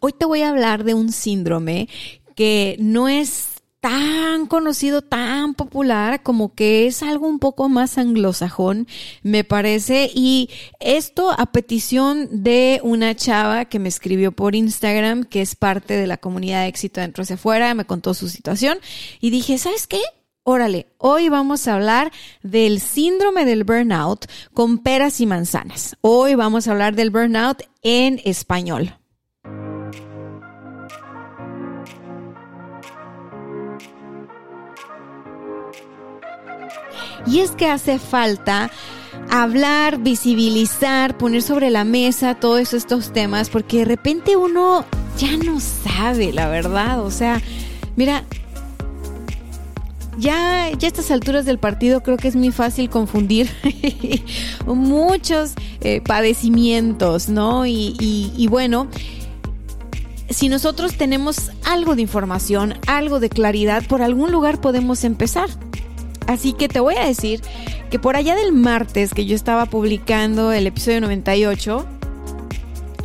Hoy te voy a hablar de un síndrome que no es tan conocido, tan popular, como que es algo un poco más anglosajón, me parece. Y esto a petición de una chava que me escribió por Instagram, que es parte de la comunidad de éxito dentro hacia afuera, me contó su situación y dije, ¿sabes qué? Órale, hoy vamos a hablar del síndrome del burnout con peras y manzanas. Hoy vamos a hablar del burnout en español. Y es que hace falta hablar, visibilizar, poner sobre la mesa todos estos temas, porque de repente uno ya no sabe, la verdad. O sea, mira, ya, ya a estas alturas del partido creo que es muy fácil confundir muchos eh, padecimientos, ¿no? Y, y bueno, si nosotros tenemos algo de información, algo de claridad, por algún lugar podemos empezar. Así que te voy a decir que por allá del martes que yo estaba publicando el episodio 98,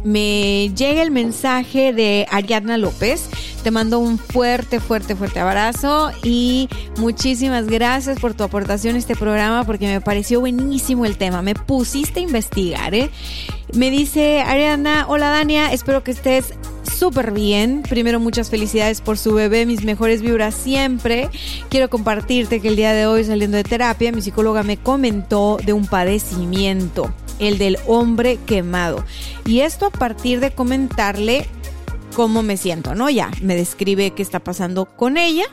me llega el mensaje de Ariadna López. Te mando un fuerte, fuerte, fuerte abrazo y muchísimas gracias por tu aportación a este programa porque me pareció buenísimo el tema. Me pusiste a investigar, ¿eh? Me dice Ariadna, hola Dania, espero que estés súper bien. Primero, muchas felicidades por su bebé, mis mejores vibras siempre. Quiero compartirte que el día de hoy, saliendo de terapia, mi psicóloga me comentó de un padecimiento, el del hombre quemado. Y esto a partir de comentarle cómo me siento, ¿no? Ya me describe qué está pasando con ella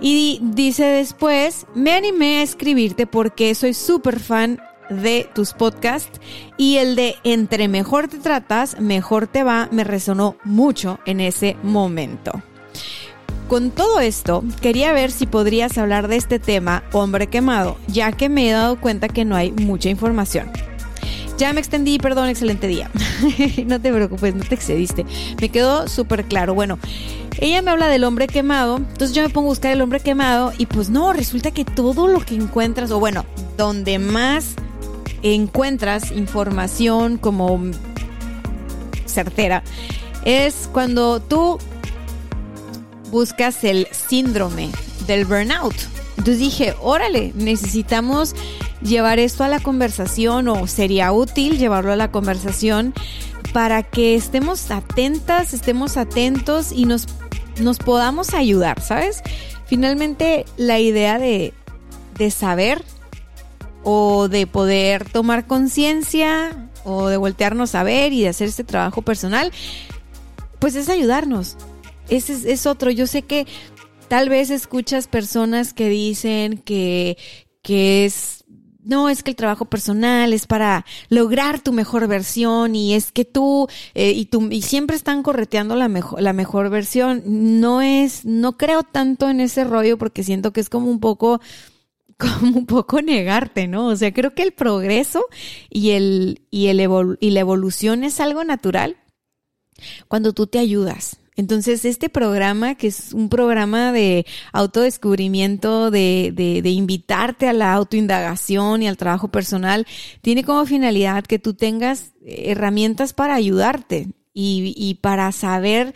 y dice después, me animé a escribirte porque soy súper fan de tus podcasts y el de entre mejor te tratas, mejor te va, me resonó mucho en ese momento. Con todo esto, quería ver si podrías hablar de este tema, hombre quemado, ya que me he dado cuenta que no hay mucha información. Ya me extendí, perdón, excelente día. no te preocupes, no te excediste. Me quedó súper claro. Bueno, ella me habla del hombre quemado, entonces yo me pongo a buscar el hombre quemado y pues no, resulta que todo lo que encuentras, o bueno, donde más encuentras información como certera es cuando tú buscas el síndrome del burnout. Entonces dije, órale, necesitamos llevar esto a la conversación o sería útil llevarlo a la conversación para que estemos atentas, estemos atentos y nos, nos podamos ayudar, ¿sabes? Finalmente la idea de, de saber o de poder tomar conciencia o de voltearnos a ver y de hacer este trabajo personal, pues es ayudarnos. Ese es, es otro. Yo sé que tal vez escuchas personas que dicen que, que es no, es que el trabajo personal es para lograr tu mejor versión y es que tú, eh, y tú, y siempre están correteando la mejor, la mejor versión. No es, no creo tanto en ese rollo porque siento que es como un poco, como un poco negarte, ¿no? O sea, creo que el progreso y, el, y, el y la evolución es algo natural cuando tú te ayudas. Entonces, este programa, que es un programa de autodescubrimiento, de, de, de, invitarte a la autoindagación y al trabajo personal, tiene como finalidad que tú tengas herramientas para ayudarte y, y para saber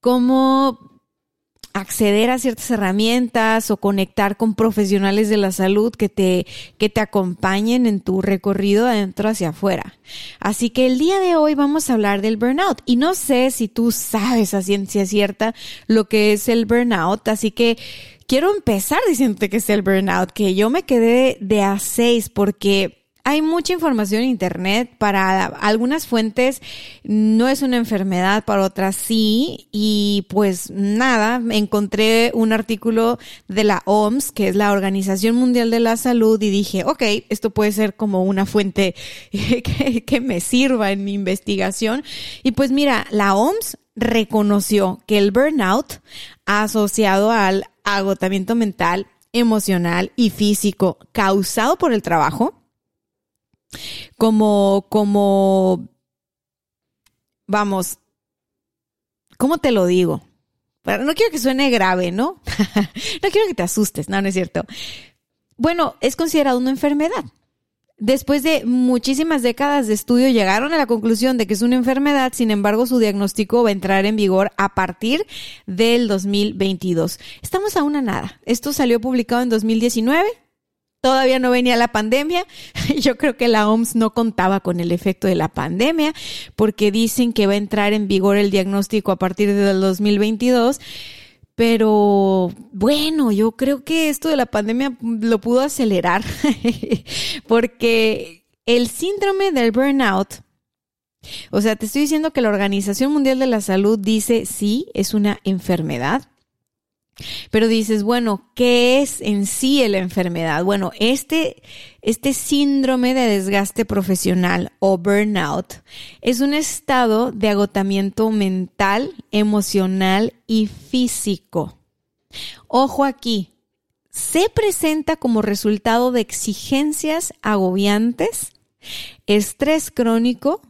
cómo acceder a ciertas herramientas o conectar con profesionales de la salud que te, que te acompañen en tu recorrido adentro hacia afuera. Así que el día de hoy vamos a hablar del burnout y no sé si tú sabes a ciencia cierta lo que es el burnout, así que quiero empezar diciéndote que es el burnout, que yo me quedé de a seis porque hay mucha información en Internet. Para algunas fuentes no es una enfermedad, para otras sí. Y pues nada, encontré un artículo de la OMS, que es la Organización Mundial de la Salud, y dije, ok, esto puede ser como una fuente que, que me sirva en mi investigación. Y pues mira, la OMS reconoció que el burnout asociado al agotamiento mental, emocional y físico causado por el trabajo, como, como, vamos, ¿cómo te lo digo? No quiero que suene grave, ¿no? no quiero que te asustes, no, no es cierto. Bueno, es considerado una enfermedad. Después de muchísimas décadas de estudio llegaron a la conclusión de que es una enfermedad, sin embargo su diagnóstico va a entrar en vigor a partir del 2022. Estamos a una nada. Esto salió publicado en 2019. Todavía no venía la pandemia. Yo creo que la OMS no contaba con el efecto de la pandemia porque dicen que va a entrar en vigor el diagnóstico a partir del 2022. Pero bueno, yo creo que esto de la pandemia lo pudo acelerar porque el síndrome del burnout, o sea, te estoy diciendo que la Organización Mundial de la Salud dice sí, es una enfermedad, pero dices, bueno, ¿qué es en sí la enfermedad? Bueno, este, este síndrome de desgaste profesional o burnout es un estado de agotamiento mental, emocional y físico. Ojo aquí, se presenta como resultado de exigencias agobiantes, estrés crónico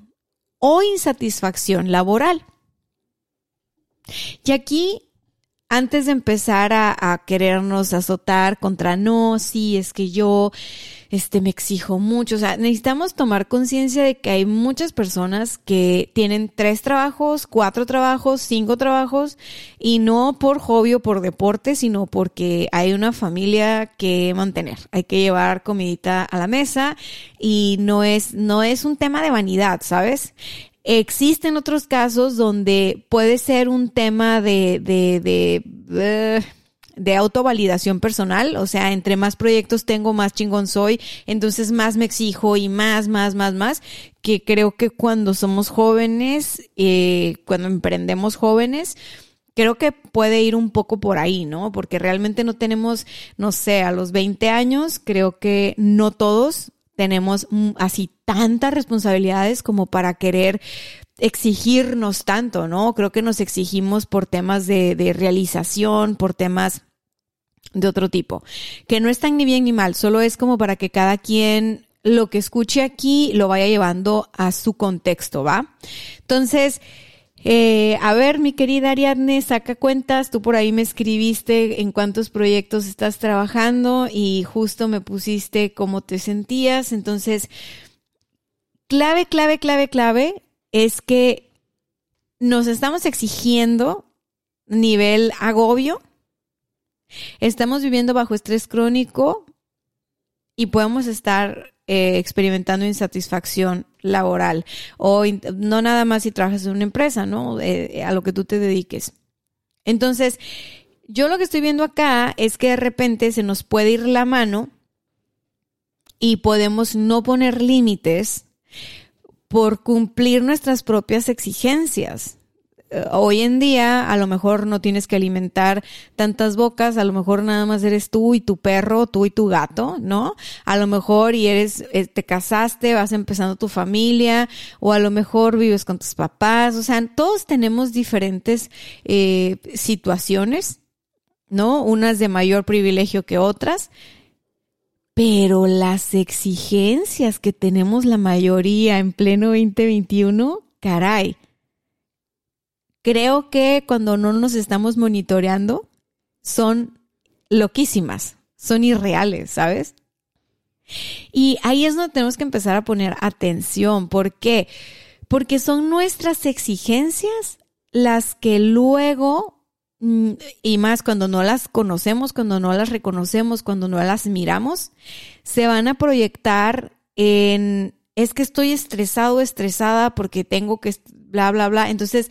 o insatisfacción laboral. Y aquí antes de empezar a, querernos azotar contra no, sí, es que yo este me exijo mucho, o sea, necesitamos tomar conciencia de que hay muchas personas que tienen tres trabajos, cuatro trabajos, cinco trabajos y no por hobby o por deporte, sino porque hay una familia que mantener, hay que llevar comidita a la mesa y no es no es un tema de vanidad, ¿sabes? Existen otros casos donde puede ser un tema de, de, de, de autovalidación personal, o sea, entre más proyectos tengo, más chingón soy, entonces más me exijo y más, más, más, más, que creo que cuando somos jóvenes, eh, cuando emprendemos jóvenes, creo que puede ir un poco por ahí, ¿no? Porque realmente no tenemos, no sé, a los 20 años, creo que no todos tenemos así tantas responsabilidades como para querer exigirnos tanto, ¿no? Creo que nos exigimos por temas de, de, realización, por temas de otro tipo, que no están ni bien ni mal, solo es como para que cada quien lo que escuche aquí lo vaya llevando a su contexto, ¿va? Entonces, eh, a ver, mi querida Ariadne, saca cuentas. Tú por ahí me escribiste en cuántos proyectos estás trabajando y justo me pusiste cómo te sentías. Entonces, clave, clave, clave, clave es que nos estamos exigiendo nivel agobio. Estamos viviendo bajo estrés crónico y podemos estar eh, experimentando insatisfacción laboral o no nada más si trabajas en una empresa, ¿no? Eh, a lo que tú te dediques. Entonces, yo lo que estoy viendo acá es que de repente se nos puede ir la mano y podemos no poner límites por cumplir nuestras propias exigencias. Eh, hoy en día a lo mejor no tienes que alimentar tantas bocas, a lo mejor nada más eres tú y tu perro, tú y tu gato, ¿no? A lo mejor y eres, eh, te casaste, vas empezando tu familia, o a lo mejor vives con tus papás, o sea, todos tenemos diferentes eh, situaciones, ¿no? Unas de mayor privilegio que otras. Pero las exigencias que tenemos la mayoría en pleno 2021, caray, creo que cuando no nos estamos monitoreando son loquísimas, son irreales, ¿sabes? Y ahí es donde tenemos que empezar a poner atención. ¿Por qué? Porque son nuestras exigencias las que luego, mm, y más cuando no las conocemos, cuando no las reconocemos, cuando no las miramos, se van a proyectar en, es que estoy estresado, estresada porque tengo que, bla, bla, bla. Entonces,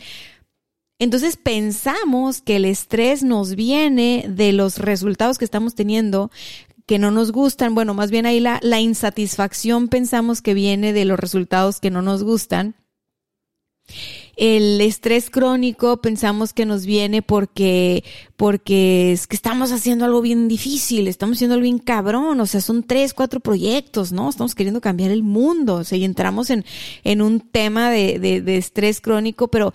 entonces pensamos que el estrés nos viene de los resultados que estamos teniendo, que no nos gustan, bueno, más bien ahí la, insatisfacción pensamos que viene de los resultados que no nos gustan. El estrés crónico pensamos que nos viene porque, porque es que estamos haciendo algo bien difícil, estamos haciendo algo bien cabrón, o sea, son tres, cuatro proyectos, ¿no? Estamos queriendo cambiar el mundo, o sea, y entramos en, en un tema de, de estrés crónico, pero,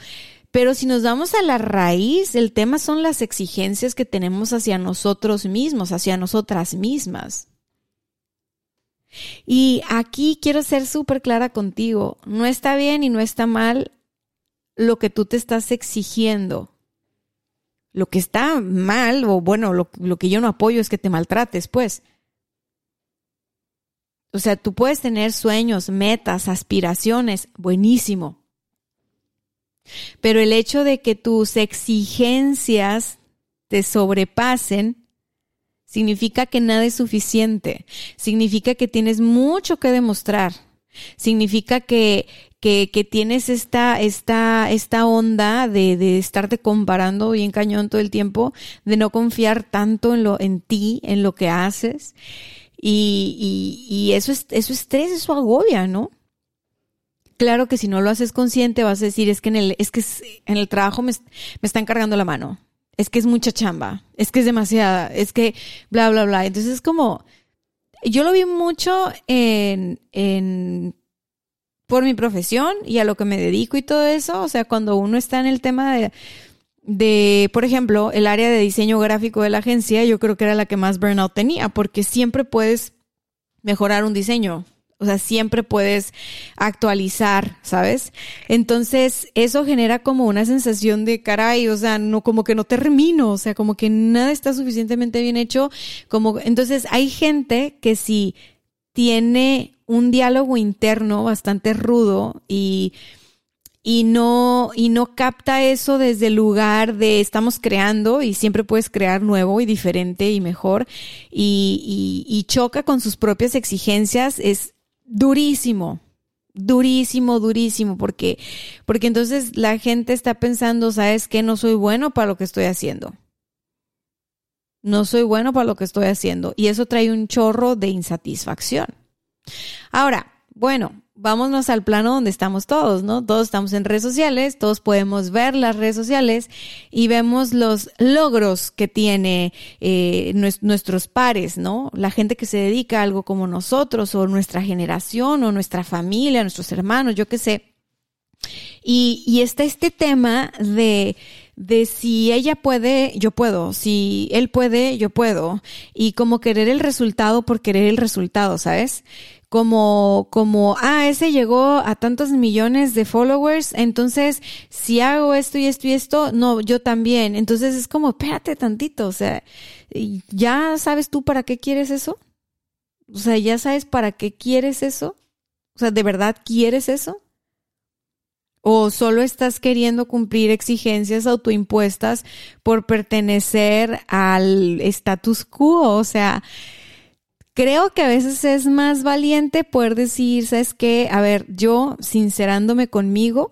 pero si nos vamos a la raíz, el tema son las exigencias que tenemos hacia nosotros mismos, hacia nosotras mismas. Y aquí quiero ser súper clara contigo, no está bien y no está mal lo que tú te estás exigiendo. Lo que está mal, o bueno, lo, lo, que yo no apoyo es que te maltrates, pues. O sea, tú puedes tener sueños, metas, aspiraciones, buenísimo. Pero el hecho de que tus exigencias te sobrepasen, significa que nada es suficiente, significa que tienes mucho que demostrar, significa que, que, tienes esta, esta, esta onda de, de estarte comparando bien cañón todo el tiempo, de no confiar tanto en lo, en ti, en lo que haces. Y, y, y eso es, eso es estrés, eso agobia, ¿no? Claro que si no lo haces consciente vas a decir, es que en el, es que en el trabajo me, me están cargando la mano. Es que es mucha chamba. Es que es demasiada. Es que bla, bla, bla. Entonces es como, yo lo vi mucho en, en por mi profesión y a lo que me dedico y todo eso. O sea, cuando uno está en el tema de, de, por ejemplo, el área de diseño gráfico de la agencia, yo creo que era la que más burnout tenía, porque siempre puedes mejorar un diseño. O sea, siempre puedes actualizar, ¿sabes? Entonces, eso genera como una sensación de caray, o sea, no, como que no termino, o sea, como que nada está suficientemente bien hecho. Como, entonces, hay gente que si tiene un diálogo interno bastante rudo y, y no, y no capta eso desde el lugar de estamos creando y siempre puedes crear nuevo y diferente y mejor y, y, y choca con sus propias exigencias, es durísimo, durísimo, durísimo, porque, porque entonces la gente está pensando, ¿sabes qué? No soy bueno para lo que estoy haciendo. No soy bueno para lo que estoy haciendo. Y eso trae un chorro de insatisfacción. Ahora, bueno, vámonos al plano donde estamos todos, ¿no? Todos estamos en redes sociales, todos podemos ver las redes sociales y vemos los logros que tiene eh, nuestros pares, ¿no? La gente que se dedica a algo como nosotros o nuestra generación o nuestra familia, nuestros hermanos, yo qué sé. Y, y está este tema de de si ella puede, yo puedo, si él puede, yo puedo, y como querer el resultado por querer el resultado, ¿sabes? Como, como, ah, ese llegó a tantos millones de followers, entonces si hago esto y esto y esto, no, yo también. Entonces es como, espérate tantito, o sea, ¿ya sabes tú para qué quieres eso? O sea, ¿ya sabes para qué quieres eso? O sea, ¿de verdad quieres eso? ¿O solo estás queriendo cumplir exigencias autoimpuestas por pertenecer al status quo? O sea, creo que a veces es más valiente poder decir, ¿sabes qué? A ver, yo sincerándome conmigo,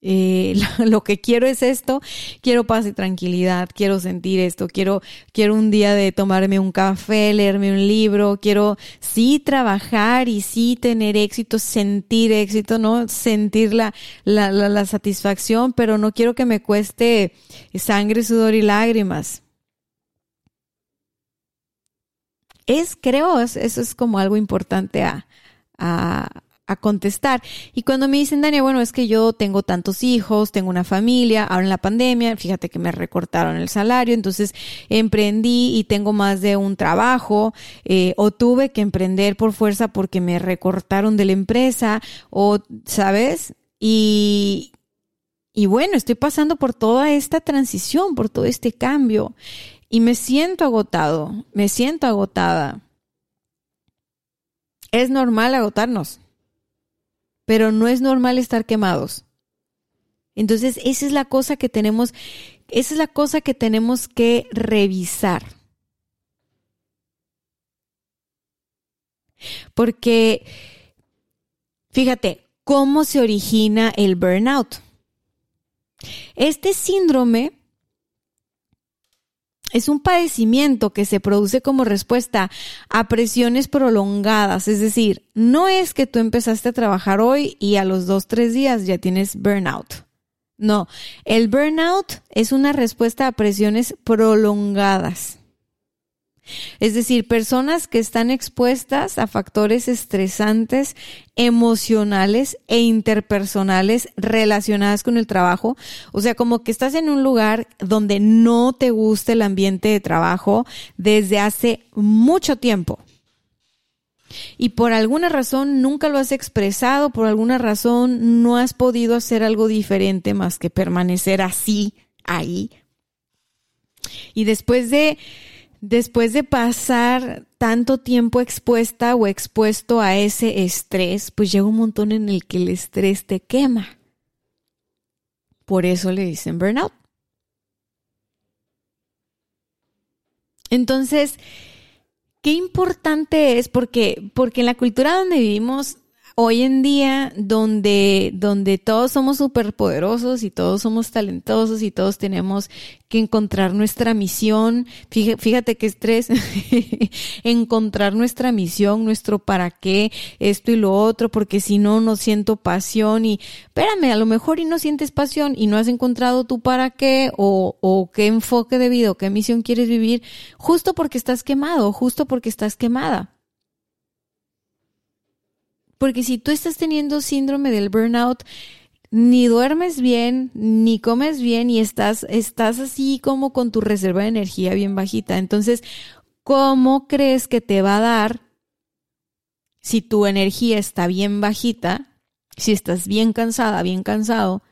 eh, lo, que quiero es esto, quiero paz y tranquilidad, quiero sentir esto, quiero, quiero un día de tomarme un café, leerme un libro, quiero sí trabajar y sí tener éxito, sentir éxito, ¿no? Sentir la, la, la, la satisfacción, pero no quiero que me cueste sangre, sudor y lágrimas. Es, creo, eso es como algo importante a, a, contestar. Y cuando me dicen, Dania, bueno, es que yo tengo tantos hijos, tengo una familia, ahora en la pandemia, fíjate que me recortaron el salario, entonces emprendí y tengo más de un trabajo, eh, o tuve que emprender por fuerza porque me recortaron de la empresa, o, ¿sabes? Y, y bueno, estoy pasando por toda esta transición, por todo este cambio, y me siento agotado, me siento agotada. Es normal agotarnos pero no es normal estar quemados. Entonces, esa es la cosa que tenemos, esa es la cosa que tenemos que revisar. Porque, fíjate, ¿cómo se origina el burnout? Este síndrome es un padecimiento que se produce como respuesta a presiones prolongadas. Es decir, no es que tú empezaste a trabajar hoy y a los dos, tres días ya tienes burnout. No, el burnout es una respuesta a presiones prolongadas. Es decir, personas que están expuestas a factores estresantes emocionales e interpersonales relacionadas con el trabajo. O sea, como que estás en un lugar donde no te gusta el ambiente de trabajo desde hace mucho tiempo. Y por alguna razón nunca lo has expresado, por alguna razón no has podido hacer algo diferente más que permanecer así, ahí. Y después de después de pasar tanto tiempo expuesta o expuesto a ese estrés, pues llega un montón en el que el estrés te quema. Por eso le dicen burnout. Entonces, qué importante es porque porque en la cultura donde vivimos hoy en día donde, donde todos somos superpoderosos y todos somos talentosos y todos tenemos que encontrar nuestra misión, fíjate, qué estrés, encontrar nuestra misión, nuestro para qué, esto y lo otro, porque si no, no siento pasión y espérame, a lo mejor y no sientes pasión y no has encontrado tu para qué o, o qué enfoque de vida o qué misión quieres vivir, justo porque estás quemado, justo porque estás quemada. Porque si tú estás teniendo síndrome del burnout, ni duermes bien, ni comes bien y estás, estás así como con tu reserva de energía bien bajita. Entonces, ¿cómo crees que te va a dar si tu energía está bien bajita, si estás bien cansada, bien cansado?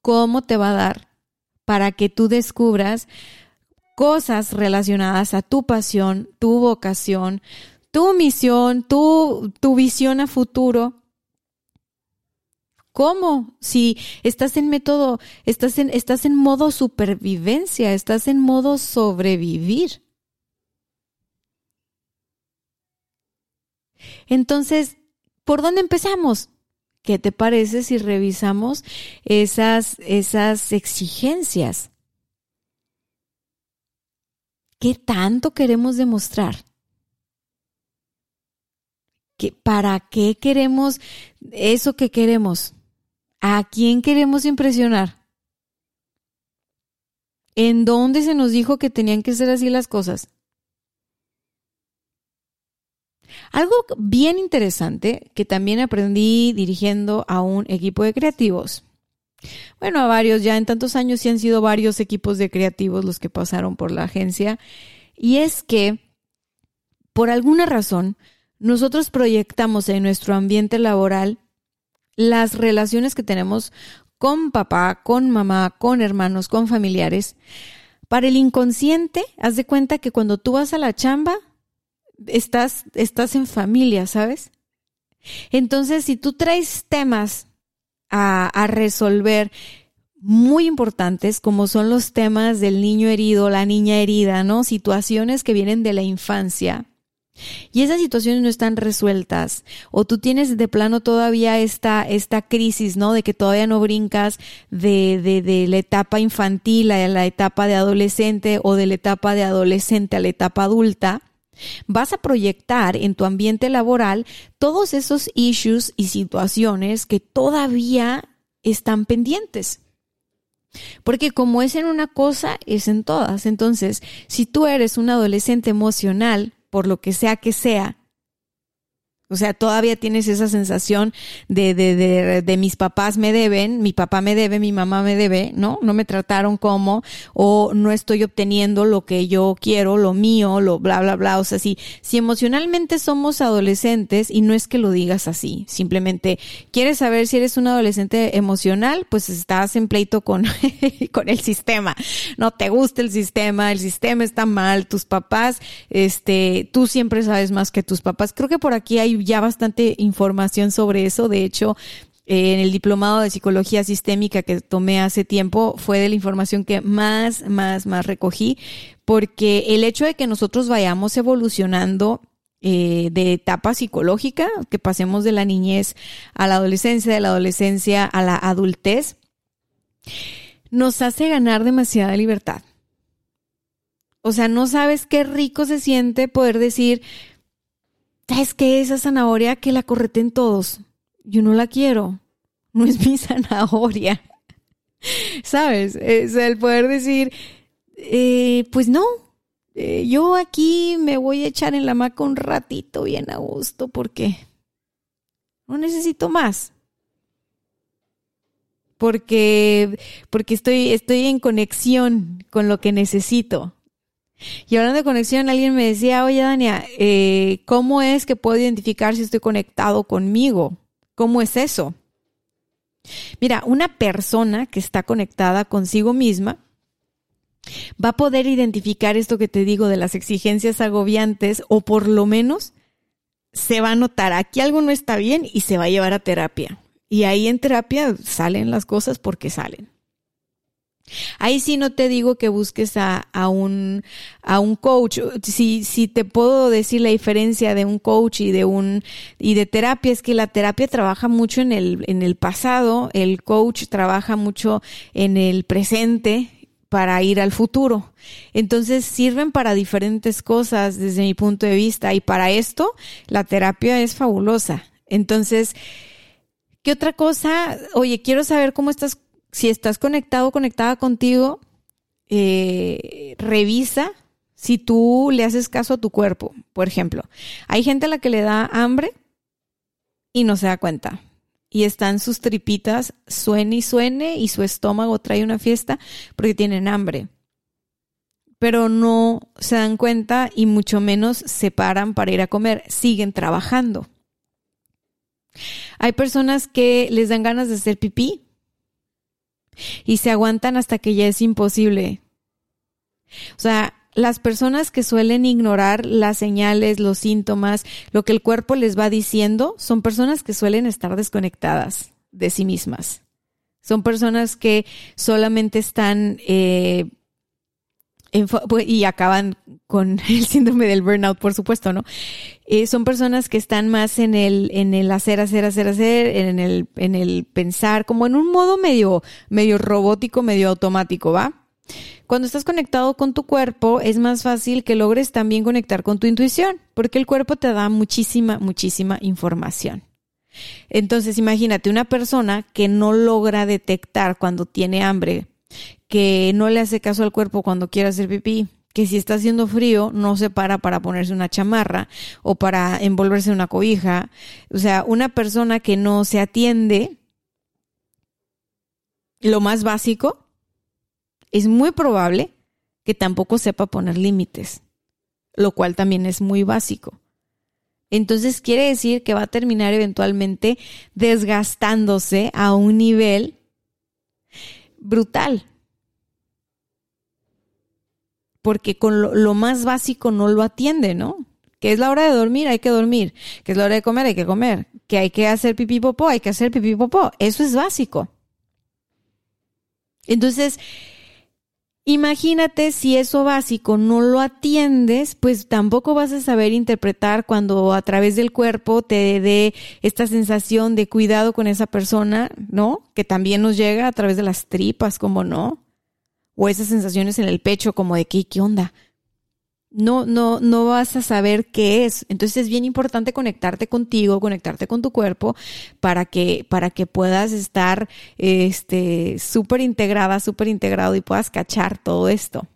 ¿Cómo te va a dar para que tú descubras cosas relacionadas a tu pasión, tu vocación, tu misión, tu, tu visión a futuro. ¿Cómo? Si estás en método, estás en, estás en modo supervivencia, estás en modo sobrevivir. Entonces, ¿por dónde empezamos? ¿Qué te parece si revisamos esas, esas exigencias? ¿Qué tanto queremos demostrar? ¿Para qué queremos eso que queremos? ¿A quién queremos impresionar? ¿En dónde se nos dijo que tenían que ser así las cosas? Algo bien interesante que también aprendí dirigiendo a un equipo de creativos. Bueno, a varios, ya en tantos años sí han sido varios equipos de creativos los que pasaron por la agencia. Y es que, por alguna razón, nosotros proyectamos en nuestro ambiente laboral las relaciones que tenemos con papá, con mamá, con hermanos, con familiares. Para el inconsciente, haz de cuenta que cuando tú vas a la chamba, estás, estás en familia, ¿sabes? Entonces, si tú traes temas a, a resolver muy importantes, como son los temas del niño herido, la niña herida, ¿no? Situaciones que vienen de la infancia, y esas situaciones no están resueltas o tú tienes de plano todavía esta, esta crisis, ¿no? De que todavía no brincas de, de, de la etapa infantil a la etapa de adolescente o de la etapa de adolescente a la etapa adulta. Vas a proyectar en tu ambiente laboral todos esos issues y situaciones que todavía están pendientes. Porque como es en una cosa, es en todas. Entonces, si tú eres un adolescente emocional, por lo que sea que sea, o sea, todavía tienes esa sensación de, de, de, de, mis papás me deben, mi papá me debe, mi mamá me debe, ¿no? No me trataron como, o no estoy obteniendo lo que yo quiero, lo mío, lo bla, bla, bla. O sea, si, si emocionalmente somos adolescentes, y no es que lo digas así, simplemente quieres saber si eres un adolescente emocional, pues estás en pleito con, con el sistema. No te gusta el sistema, el sistema está mal, tus papás, este, tú siempre sabes más que tus papás. Creo que por aquí hay ya bastante información sobre eso. De hecho, en el diplomado de psicología sistémica que tomé hace tiempo fue de la información que más, más, más recogí, porque el hecho de que nosotros vayamos evolucionando eh, de etapa psicológica, que pasemos de la niñez a la adolescencia, de la adolescencia a la adultez, nos hace ganar demasiada libertad. O sea, no sabes qué rico se siente poder decir, es que esa zanahoria que la correten todos, yo no la quiero, no es mi zanahoria. ¿Sabes? Es el poder decir, eh, pues no, eh, yo aquí me voy a echar en la maca un ratito bien a gusto porque no necesito más. Porque, porque estoy, estoy en conexión con lo que necesito. Y hablando de conexión, alguien me decía, oye Dania, eh, ¿cómo es que puedo identificar si estoy conectado conmigo? ¿Cómo es eso? Mira, una persona que está conectada consigo misma va a poder identificar esto que te digo de las exigencias agobiantes o por lo menos se va a notar aquí algo no está bien y se va a llevar a terapia. Y ahí en terapia salen las cosas porque salen. Ahí sí no te digo que busques a, un, a un coach. Si, si te puedo decir la diferencia de un coach y de un y de terapia, es que la terapia trabaja mucho en el, en el pasado, el coach trabaja mucho en el presente para ir al futuro. Entonces sirven para diferentes cosas desde mi punto de vista y para esto la terapia es fabulosa. Entonces, ¿qué otra cosa? Oye, quiero saber cómo estás si estás conectado o conectada contigo, eh, revisa si tú le haces caso a tu cuerpo. Por ejemplo, hay gente a la que le da hambre y no se da cuenta. Y están sus tripitas, suene y suene, y su estómago trae una fiesta porque tienen hambre. Pero no se dan cuenta y mucho menos se paran para ir a comer, siguen trabajando. Hay personas que les dan ganas de hacer pipí y se aguantan hasta que ya es imposible. O sea, las personas que suelen ignorar las señales, los síntomas, lo que el cuerpo les va diciendo, son personas que suelen estar desconectadas de sí mismas. Son personas que solamente están eh, y acaban con el síndrome del burnout, por supuesto, ¿no? Eh, son personas que están más en el, en el hacer, hacer, hacer, hacer, en el, en el pensar, como en un modo medio, medio robótico, medio automático, ¿va? Cuando estás conectado con tu cuerpo, es más fácil que logres también conectar con tu intuición, porque el cuerpo te da muchísima, muchísima información. Entonces, imagínate una persona que no logra detectar cuando tiene hambre, que no le hace caso al cuerpo cuando quiere hacer pipí, que si está haciendo frío no se para para ponerse una chamarra o para envolverse en una cobija. O sea, una persona que no se atiende, lo más básico, es muy probable que tampoco sepa poner límites, lo cual también es muy básico. Entonces quiere decir que va a terminar eventualmente desgastándose a un nivel brutal porque con lo, más básico no lo atiende, ¿no? Que es la hora de dormir, hay que dormir. Que es la hora de comer, hay que comer. Que hay que hacer pipí popó, hay que hacer pipí popó. Eso es básico. Entonces, imagínate si eso básico no lo atiendes, pues tampoco vas a saber interpretar cuando a través del cuerpo te dé esta sensación de cuidado con esa persona, ¿no? Que también nos llega a través de las tripas, como no o esas sensaciones en el pecho como de qué, qué onda. No, no, no vas a saber qué es. Entonces es bien importante conectarte contigo, conectarte con tu cuerpo para que, para que puedas estar, este, súper integrada, súper integrado y puedas cachar todo esto.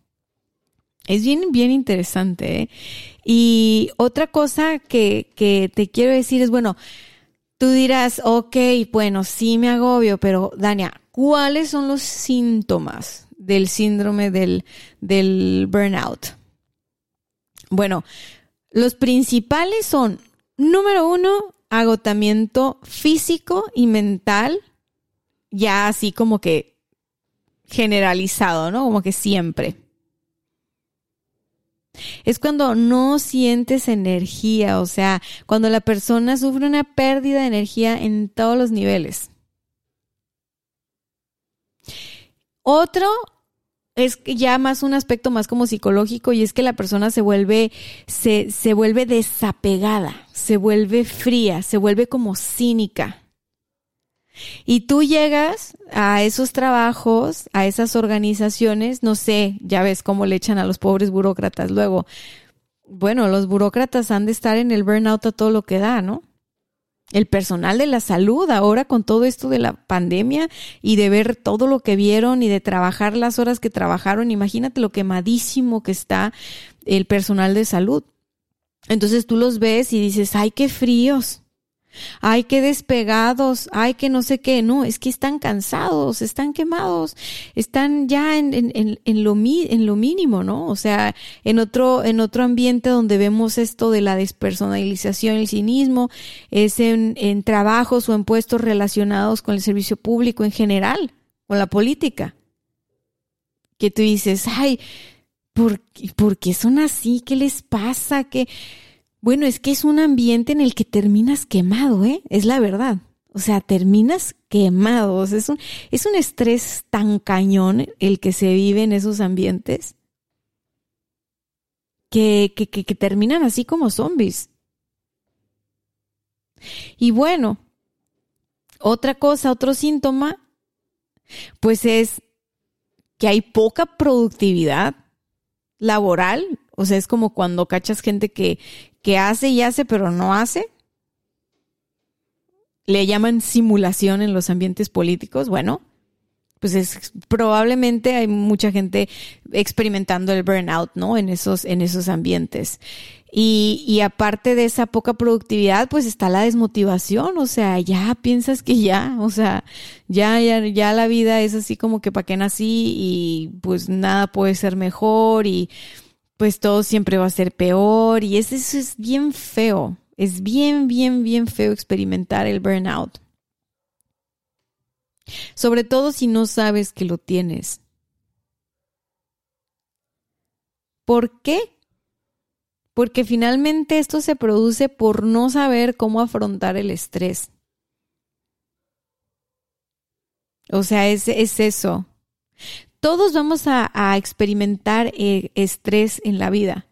Es bien, bien interesante. ¿eh? Y otra cosa que, que te quiero decir es, bueno, tú dirás, ok, bueno, sí me agobio, pero Dania, ¿cuáles son los síntomas? del síndrome del, del burnout? Bueno, los principales son, número uno, agotamiento físico y mental, ya así como que generalizado, ¿no? Como que siempre. Es cuando no sientes energía, o sea, cuando la persona sufre una pérdida de energía en todos los niveles. Otro es ya más un aspecto más como psicológico y es que la persona se vuelve, se, se vuelve desapegada, se vuelve fría, se vuelve como cínica. Y tú llegas a esos trabajos, a esas organizaciones, no sé, ya ves cómo le echan a los pobres burócratas luego. Bueno, los burócratas han de estar en el burnout a todo lo que da, ¿no? El personal de la salud ahora con todo esto de la pandemia y de ver todo lo que vieron y de trabajar las horas que trabajaron, imagínate lo quemadísimo que está el personal de salud. Entonces tú los ves y dices, ay, qué fríos, ay, qué despegados, ay, que no sé qué. No, es que están cansados, están quemados, están ya en, en, en, lo, en lo mínimo, ¿no? O sea, en otro, en otro ambiente donde vemos esto de la despersonalización, el cinismo, es en, en trabajos o en puestos relacionados con el servicio público en general, con la política. Que tú dices, ay, ¿por, ¿por qué son así? ¿Qué les pasa? ¿Qué? Bueno, es que es un ambiente en el que terminas quemado, ¿eh? Es la verdad. O sea, terminas quemado. es, un, es un estrés tan cañón el que se vive en esos ambientes que, que, que, que terminan así como zombies. Y bueno, otra cosa, otro síntoma, pues es que hay poca productividad laboral. O sea, es como cuando cachas gente que, que hace y hace, pero no hace. Le llaman simulación en los ambientes políticos. Bueno, pues es probablemente hay mucha gente experimentando el burnout, ¿no? En esos, en esos ambientes. Y, aparte de esa poca productividad, pues está la desmotivación, o sea, ya piensas que ya, o sea, ya, ya, ya la vida es así como que para qué nací y pues nada puede ser mejor y pues todo siempre va a ser peor y eso, es bien feo. Es bien, bien, bien feo experimentar el burnout. Sobre todo si no sabes que lo tienes. ¿Por qué? Porque finalmente esto se produce por no saber cómo afrontar el estrés. O sea, es, es eso todos vamos a, experimentar eh, estrés en la vida.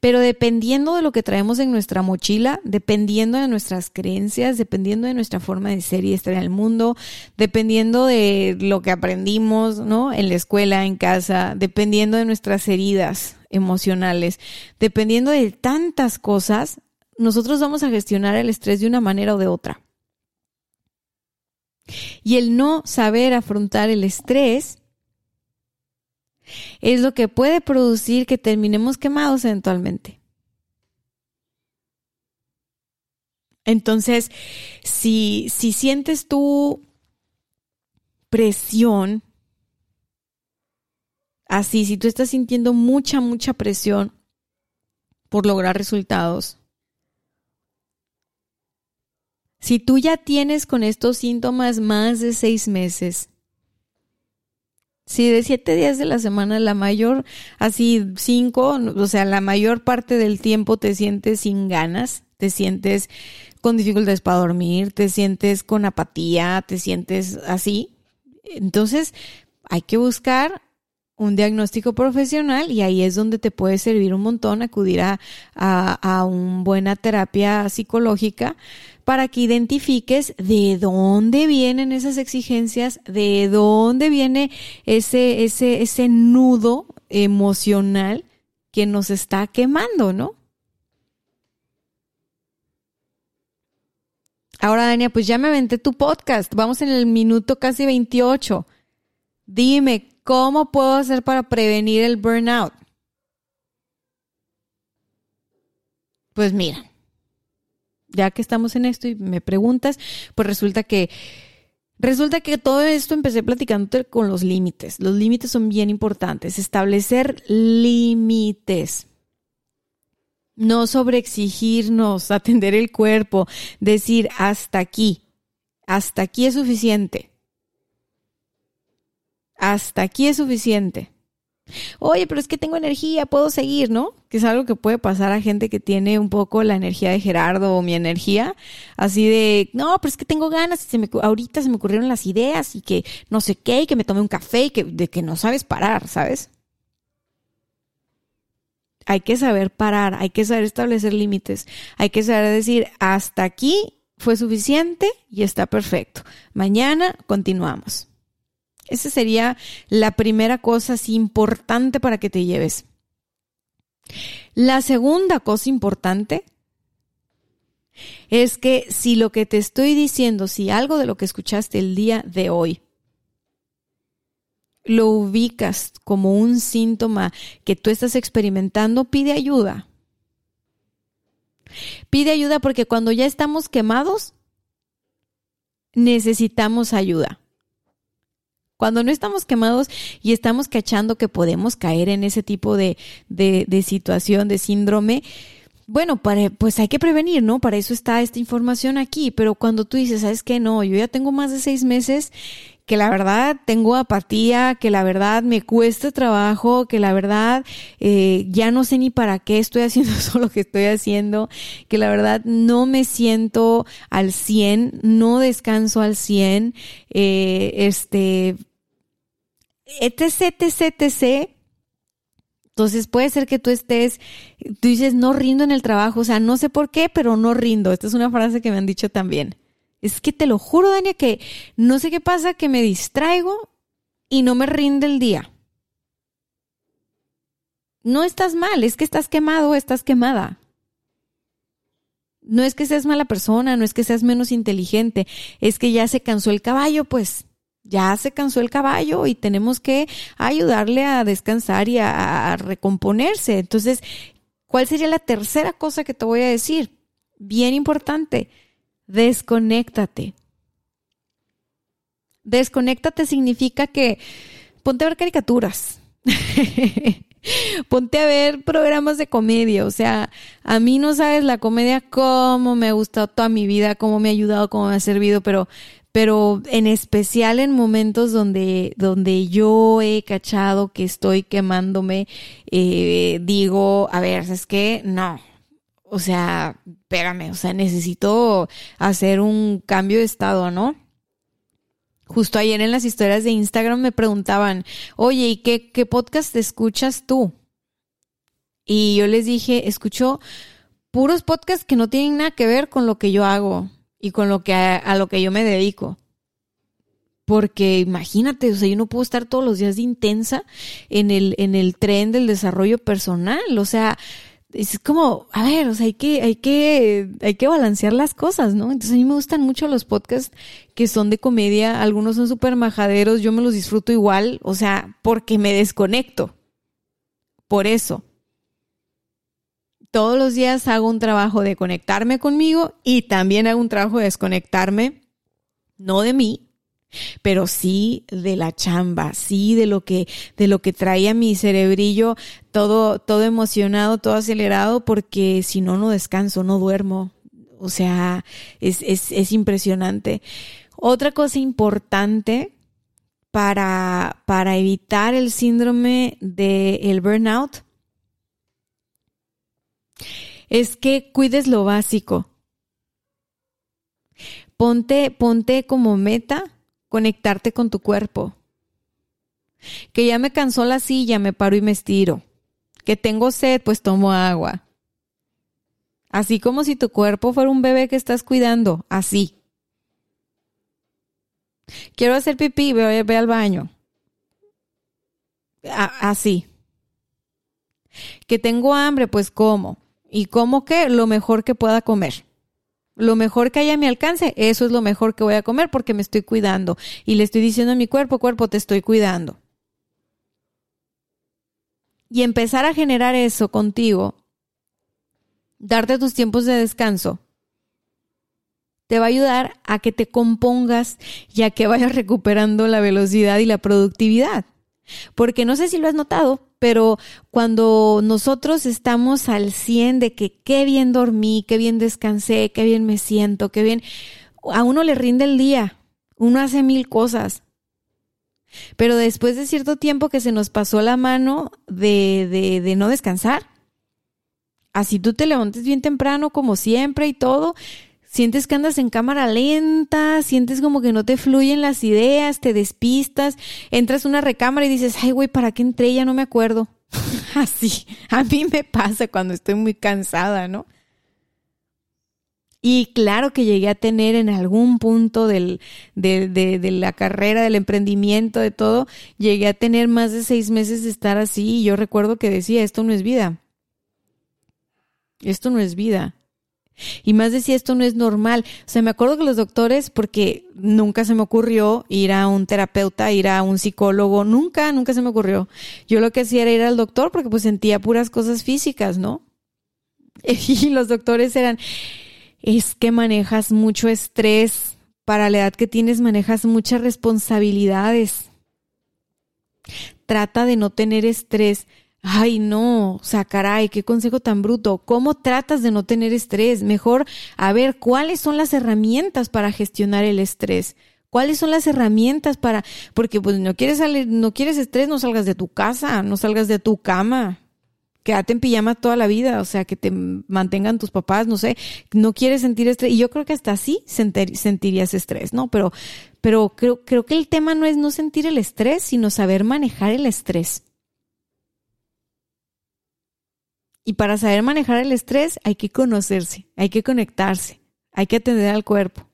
Pero dependiendo de lo que traemos en nuestra mochila, dependiendo de nuestras creencias, dependiendo de nuestra forma de ser y estar en el mundo, dependiendo de lo que aprendimos, ¿no? En la escuela, en casa, dependiendo de nuestras heridas emocionales, dependiendo de tantas cosas, nosotros vamos a gestionar el estrés de una manera o de otra. Y el no saber afrontar el estrés es lo que puede producir que terminemos quemados eventualmente. Entonces, si, si sientes tu presión, así, si tú estás sintiendo mucha, mucha presión por lograr resultados, si tú ya tienes con estos síntomas más de seis meses, si de siete días de la semana, la mayor, así cinco, o sea, la mayor parte del tiempo te sientes sin ganas, te sientes con dificultades para dormir, te sientes con apatía, te sientes así. Entonces, hay que buscar un diagnóstico profesional y ahí es donde te puede servir un montón acudir a, a, a una buena terapia psicológica para que identifiques de dónde vienen esas exigencias, de dónde viene ese, ese, ese nudo emocional que nos está quemando, ¿no? Ahora, Dania, pues ya me aventé tu podcast. Vamos en el minuto casi 28. Dime, ¿cómo puedo hacer para prevenir el burnout? Pues mira, ya que estamos en esto y me preguntas, pues resulta que Resulta que todo esto empecé platicándote con los límites. Los límites son bien importantes. Establecer límites. No sobreexigirnos, atender el cuerpo, decir hasta aquí. Hasta aquí es suficiente. Hasta aquí es suficiente. Oye, pero es que tengo energía, puedo seguir, ¿no? Que es algo que puede pasar a gente que tiene un poco la energía de Gerardo o mi energía, así de, no, pero es que tengo ganas, se me, ahorita se me ocurrieron las ideas y que no sé qué, y que me tome un café y que, de que no sabes parar, ¿sabes? Hay que saber parar, hay que saber establecer límites, hay que saber decir, hasta aquí fue suficiente y está perfecto. Mañana continuamos. Esa sería la primera cosa importante para que te lleves. La segunda cosa importante es que si lo que te estoy diciendo, si algo de lo que escuchaste el día de hoy, lo ubicas como un síntoma que tú estás experimentando, pide ayuda. Pide ayuda porque cuando ya estamos quemados, necesitamos ayuda. Cuando no estamos quemados y estamos cachando que podemos caer en ese tipo de, de, situación, de síndrome, bueno, para, pues hay que prevenir, ¿no? Para eso está esta información aquí. Pero cuando tú dices, ¿sabes qué? No, yo ya tengo más de seis meses que la verdad tengo apatía, que la verdad me cuesta trabajo, que la verdad eh, ya no sé ni para qué estoy haciendo eso lo que estoy haciendo, que la verdad no me siento al 100, no descanso al 100, eh, este, etc, etc, etc. Entonces puede ser que tú estés, tú dices, no rindo en el trabajo, o sea, no sé por qué, pero no rindo. Esta es una frase que me han dicho también. Es que te lo juro, Dania, que no sé qué pasa, que me distraigo y no me rinde el día. No estás mal, es que estás quemado, estás quemada. No es que seas mala persona, no es que seas menos inteligente, es que ya se cansó el caballo, pues ya se cansó el caballo y tenemos que ayudarle a descansar y a, recomponerse. Entonces, ¿cuál sería la tercera cosa que te voy a decir? Bien importante desconéctate. Desconéctate significa que ponte a ver caricaturas. ponte a ver programas de comedia. O sea, a mí no sabes la comedia cómo me ha gustado toda mi vida, cómo me ha ayudado, cómo me ha servido, pero, pero en especial en momentos donde, donde yo he cachado que estoy quemándome, eh, digo, a ver, es que no, o sea, espérame, o sea, necesito hacer un cambio de estado, ¿no? Justo ayer en las historias de Instagram me preguntaban, oye, ¿y qué, qué podcast escuchas tú? Y yo les dije, escucho puros podcasts que no tienen nada que ver con lo que yo hago y con lo que a, lo que yo me dedico. Porque imagínate, o sea, yo no puedo estar todos los días de intensa en el, en el tren del desarrollo personal. O sea, es como, a ver, o sea, hay que, hay que, hay que balancear las cosas, ¿no? Entonces a mí me gustan mucho los podcasts que son de comedia, algunos son súper majaderos, yo me los disfruto igual, o sea, porque me desconecto. Por eso. Todos los días hago un trabajo de conectarme conmigo y también hago un trabajo de desconectarme, no de mí, pero sí de la chamba, sí de lo que, de lo que traía mi cerebrillo todo, todo emocionado, todo acelerado, porque si no, no descanso, no duermo. O sea, es, es, es impresionante. Otra cosa importante para, para evitar el síndrome del burnout es que cuides lo básico. Ponte, ponte como meta conectarte con tu cuerpo. Que ya me cansó la silla, me paro y me estiro. Que tengo sed, pues tomo agua. Así como si tu cuerpo fuera un bebé que estás cuidando, así. Quiero hacer pipí, ve, ve al baño. así. Que tengo hambre, pues como. ¿Y como que Lo mejor que pueda comer lo mejor que haya a mi alcance, eso es lo mejor que voy a comer porque me estoy cuidando. Y le estoy diciendo a mi cuerpo, cuerpo, te estoy cuidando. Y empezar a generar eso contigo, darte tus tiempos de descanso, te va a ayudar a que te compongas y a que vayas recuperando la velocidad y la productividad. Porque no sé si lo has notado, pero cuando nosotros estamos al 100 de que qué bien dormí, qué bien descansé, qué bien me siento, qué bien, a uno le rinde el día, uno hace mil cosas. Pero después de cierto tiempo que se nos pasó la mano de, de, de no descansar, así tú te levantes bien temprano como siempre y todo, sientes que andas en cámara lenta, sientes como que no te fluyen las ideas, te despistas, entras a una recámara y dices, ay güey, ¿para qué entré? Ya no me acuerdo. Así, a mí me pasa cuando estoy muy cansada, ¿no? Y claro que llegué a tener en algún punto del, de, de, de, la carrera, del emprendimiento, de todo, llegué a tener más de seis meses de estar así y yo recuerdo que decía, esto no es vida. Esto no es vida. Y más decía, esto no es normal. O sea, me acuerdo que los doctores, porque nunca se me ocurrió ir a un terapeuta, ir a un psicólogo, nunca, nunca se me ocurrió. Yo lo que hacía era ir al doctor porque pues sentía puras cosas físicas, ¿no? Y los doctores eran, es que manejas mucho estrés, para la edad que tienes manejas muchas responsabilidades. Trata de no tener estrés. Ay, no, o sea, caray, qué consejo tan bruto. ¿Cómo tratas de no tener estrés? Mejor, a ver, ¿cuáles son las herramientas para gestionar el estrés? ¿Cuáles son las herramientas para, porque pues no quieres salir, no quieres estrés, no salgas de tu casa, no salgas de tu cama. Quédate en pijama toda la vida, o sea, que te mantengan tus papás, no sé, no quieres sentir estrés. Y yo creo que hasta así sentirías estrés, ¿no? Pero, pero creo, creo que el tema no es no sentir el estrés, sino saber manejar el estrés. Y para saber manejar el estrés hay que conocerse, hay que conectarse, hay que atender al cuerpo.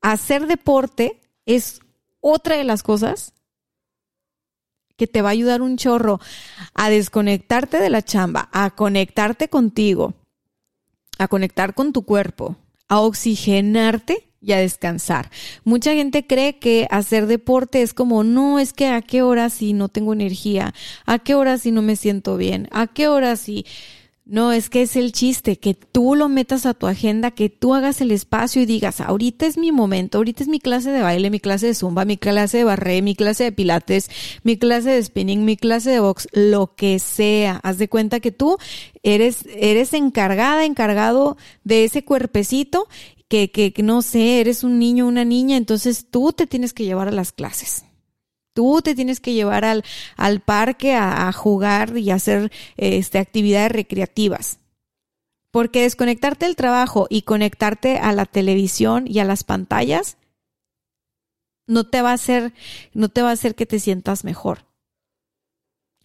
Hacer deporte es otra de las cosas que te va a ayudar un chorro a desconectarte de la chamba, a conectarte contigo, a conectar con tu cuerpo, a oxigenarte y a descansar. Mucha gente cree que hacer deporte es como, no, es que a qué hora si no tengo energía, a qué hora si no me siento bien, a qué hora si... No, es que es el chiste, que tú lo metas a tu agenda, que tú hagas el espacio y digas, ahorita es mi momento, ahorita es mi clase de baile, mi clase de zumba, mi clase de barré, mi clase de pilates, mi clase de spinning, mi clase de box, lo que sea. Haz de cuenta que tú eres, eres encargada, encargado de ese cuerpecito que, que, no sé, eres un niño una niña, entonces tú te tienes que llevar a las clases. Tú te tienes que llevar al, al parque a, jugar y hacer este, actividades recreativas. Porque desconectarte del trabajo y conectarte a la televisión y a las pantallas no te va a hacer, no te va a hacer que te sientas mejor.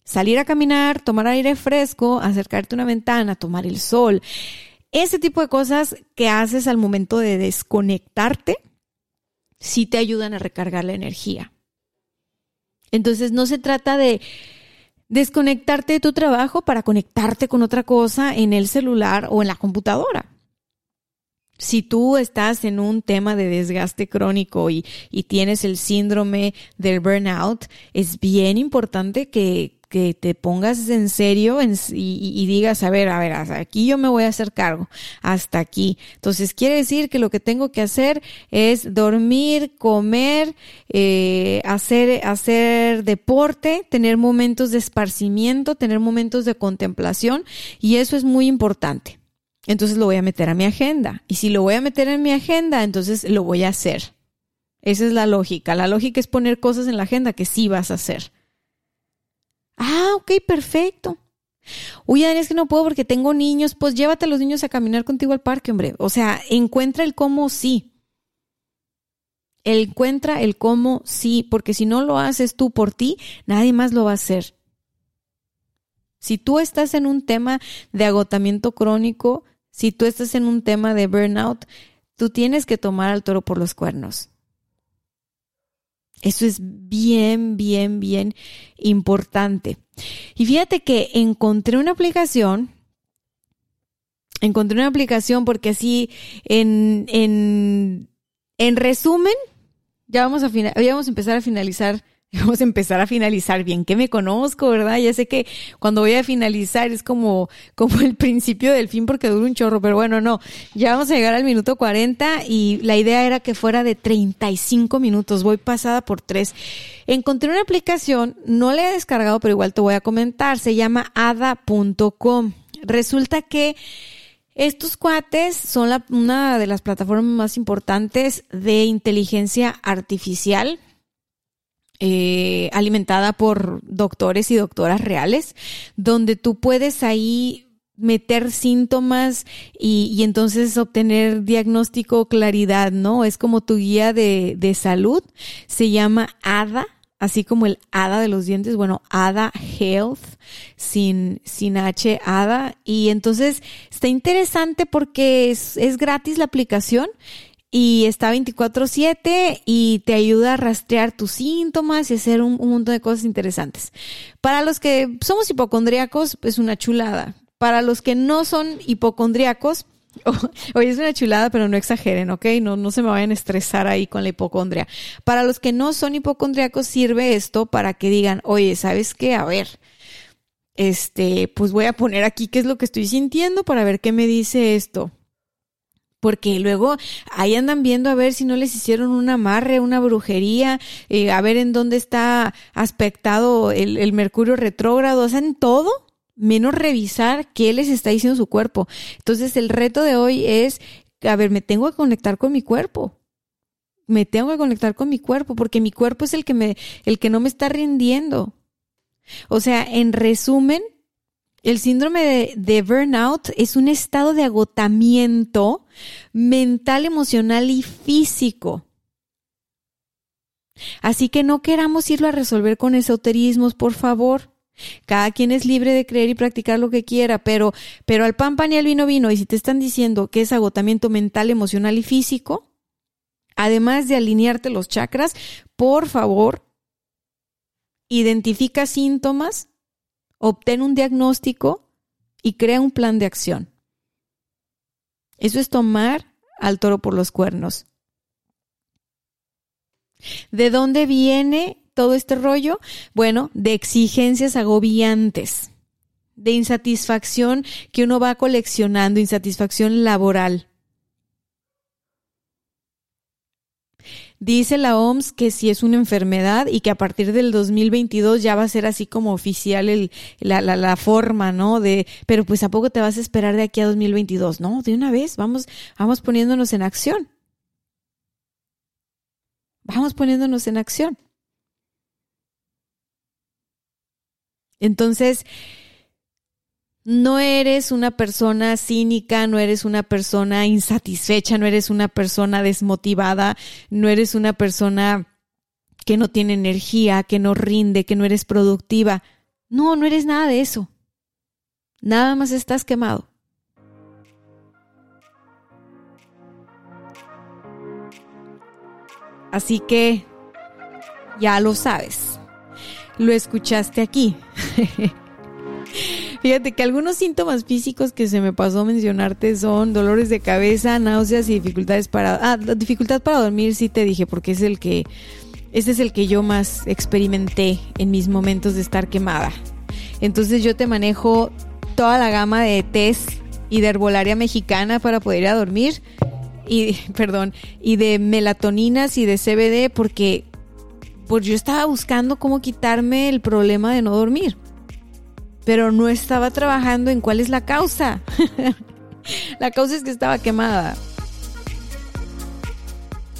Salir a caminar, tomar aire fresco, acercarte a una ventana, tomar el sol, ese tipo de cosas que haces al momento de desconectarte, sí te ayudan a recargar la energía. Entonces no se trata de desconectarte de tu trabajo para conectarte con otra cosa en el celular o en la computadora. Si tú estás en un tema de desgaste crónico y, y, tienes el síndrome del burnout, es bien importante que, que te pongas en serio y, digas, a ver, a ver, aquí yo me voy a hacer cargo, hasta aquí. Entonces quiere decir que lo que tengo que hacer es dormir, comer, eh, hacer, hacer deporte, tener momentos de esparcimiento, tener momentos de contemplación y eso es muy importante. Entonces lo voy a meter a mi agenda y si lo voy a meter en mi agenda, entonces lo voy a hacer. Esa es la lógica. La lógica es poner cosas en la agenda que sí vas a hacer. Ah, ok, perfecto. Uy, Dani, es que no puedo porque tengo niños. Pues llévate a los niños a caminar contigo al parque, hombre. O sea, encuentra el cómo sí. Encuentra el cómo sí, porque si no lo haces tú por ti, nadie más lo va a hacer. Si tú estás en un tema de agotamiento crónico, si tú estás en un tema de burnout, tú tienes que tomar al toro por los cuernos. Eso es bien, bien, bien importante. Y fíjate que encontré una aplicación, encontré una aplicación porque así, en, en, en resumen, ya vamos a, ya vamos a empezar a finalizar Vamos a empezar a finalizar bien, que me conozco, ¿verdad? Ya sé que cuando voy a finalizar es como, como el principio del fin porque dura un chorro, pero bueno, no, ya vamos a llegar al minuto 40 y la idea era que fuera de 35 minutos, voy pasada por tres. Encontré una aplicación, no la he descargado, pero igual te voy a comentar, se llama ada.com. Resulta que estos cuates son una de las plataformas más importantes de inteligencia artificial eh, alimentada por doctores y doctoras reales, donde tú puedes ahí meter síntomas y, y, entonces obtener diagnóstico, claridad, ¿no? Es como tu guía de, de salud. Se llama ADA, así como el hada de los dientes, bueno, hada health, sin, sin H, hada. Y entonces está interesante porque es, es gratis la aplicación y está 24/7 y te ayuda a rastrear tus síntomas y hacer un, montón de cosas interesantes. Para los que somos hipocondríacos, es una chulada. Para los que no son hipocondríacos, Oye, es una chulada, pero no exageren, ¿ok? No, no se me vayan a estresar ahí con la hipocondria. Para los que no son hipocondriacos, sirve esto para que digan, oye, ¿sabes qué? A ver, este, pues voy a poner aquí qué es lo que estoy sintiendo para ver qué me dice esto. Porque luego ahí andan viendo a ver si no les hicieron un amarre, una brujería, eh, a ver en dónde está aspectado el, mercurio retrógrado, hacen todo menos revisar qué les está diciendo su cuerpo. Entonces el reto de hoy es, a ver, me tengo que conectar con mi cuerpo. Me tengo que conectar con mi cuerpo porque mi cuerpo es el que me, el que no me está rindiendo. O sea, en resumen, el síndrome de, burnout es un estado de agotamiento mental, emocional y físico. Así que no queramos irlo a resolver con esoterismos, por favor. Cada quien es libre de creer y practicar lo que quiera, pero, pero al pan pan y al vino vino, y si te están diciendo que es agotamiento mental, emocional y físico, además de alinearte los chakras, por favor, identifica síntomas, obtén un diagnóstico y crea un plan de acción. Eso es tomar al toro por los cuernos. ¿De dónde viene todo este rollo? Bueno, de exigencias agobiantes, de insatisfacción que uno va coleccionando, insatisfacción laboral. Dice la OMS que si es una enfermedad y que a partir del 2022 ya va a ser así como oficial la, la, forma, ¿no? De, pero pues a poco te vas a esperar de aquí a 2022. No, de una vez, vamos, vamos poniéndonos en acción. Vamos poniéndonos en acción. Entonces, no eres una persona cínica, no eres una persona insatisfecha, no eres una persona desmotivada, no eres una persona que no tiene energía, que no rinde, que no eres productiva. No, no eres nada de eso. Nada más estás quemado. Así que ya lo sabes lo escuchaste aquí. Fíjate que algunos síntomas físicos que se me pasó mencionarte son dolores de cabeza, náuseas y dificultades para ah, dificultad para dormir, sí te dije, porque es el que ese es el que yo más experimenté en mis momentos de estar quemada. Entonces yo te manejo toda la gama de test y de herbolaria mexicana para poder ir a dormir y perdón, y de melatoninas y de CBD porque pues yo estaba buscando cómo quitarme el problema de no dormir, pero no estaba trabajando en cuál es la causa. la causa es que estaba quemada.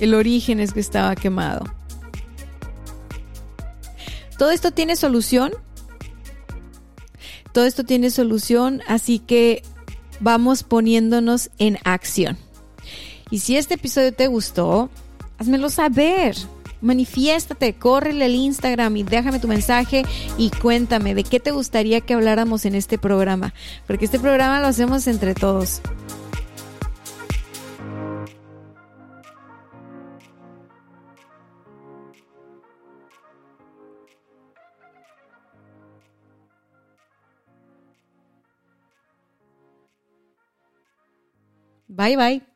El origen es que estaba quemado. Todo esto tiene solución. Todo esto tiene solución, así que vamos poniéndonos en acción. Y si este episodio te gustó, házmelo saber manifiéstate, córrele el Instagram y déjame tu mensaje y cuéntame de qué te gustaría que habláramos en este programa, porque este programa lo hacemos entre todos. Bye bye.